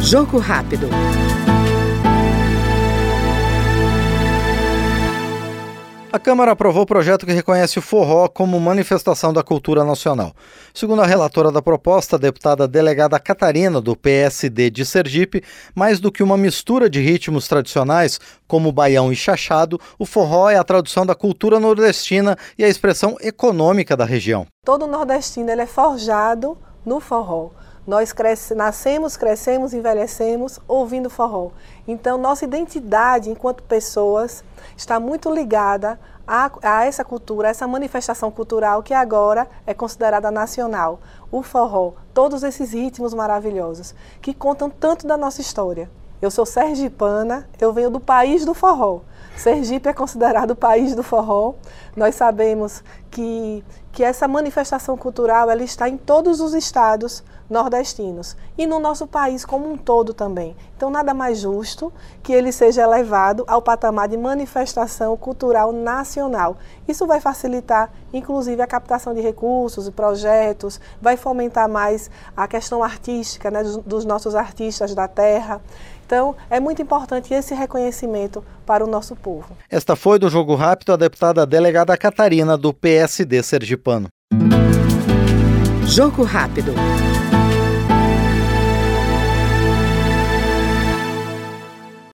Jogo rápido. A Câmara aprovou o projeto que reconhece o forró como manifestação da cultura nacional. Segundo a relatora da proposta, a deputada delegada Catarina, do PSD de Sergipe, mais do que uma mistura de ritmos tradicionais, como baião e chachado, o forró é a tradução da cultura nordestina e a expressão econômica da região. Todo nordestino ele é forjado no forró. Nós cresce, nascemos, crescemos, envelhecemos ouvindo forró. Então, nossa identidade enquanto pessoas está muito ligada a, a, essa cultura, a essa manifestação cultural que agora é considerada nacional. O forró, todos esses ritmos maravilhosos que contam tanto da nossa história. Eu sou sergipana, eu venho do país do forró. Sergipe é considerado o país do forró. Nós sabemos que, que essa manifestação cultural ela está em todos os estados nordestinos e no nosso país como um todo também. Então, nada mais justo que ele seja elevado ao patamar de manifestação cultural nacional. Isso vai facilitar, inclusive, a captação de recursos e projetos, vai fomentar mais a questão artística né, dos, dos nossos artistas da terra. Então, é muito importante esse reconhecimento para o nosso povo. Esta foi do Jogo Rápido a deputada delegada Catarina, do PSD Sergipano. Jogo Rápido.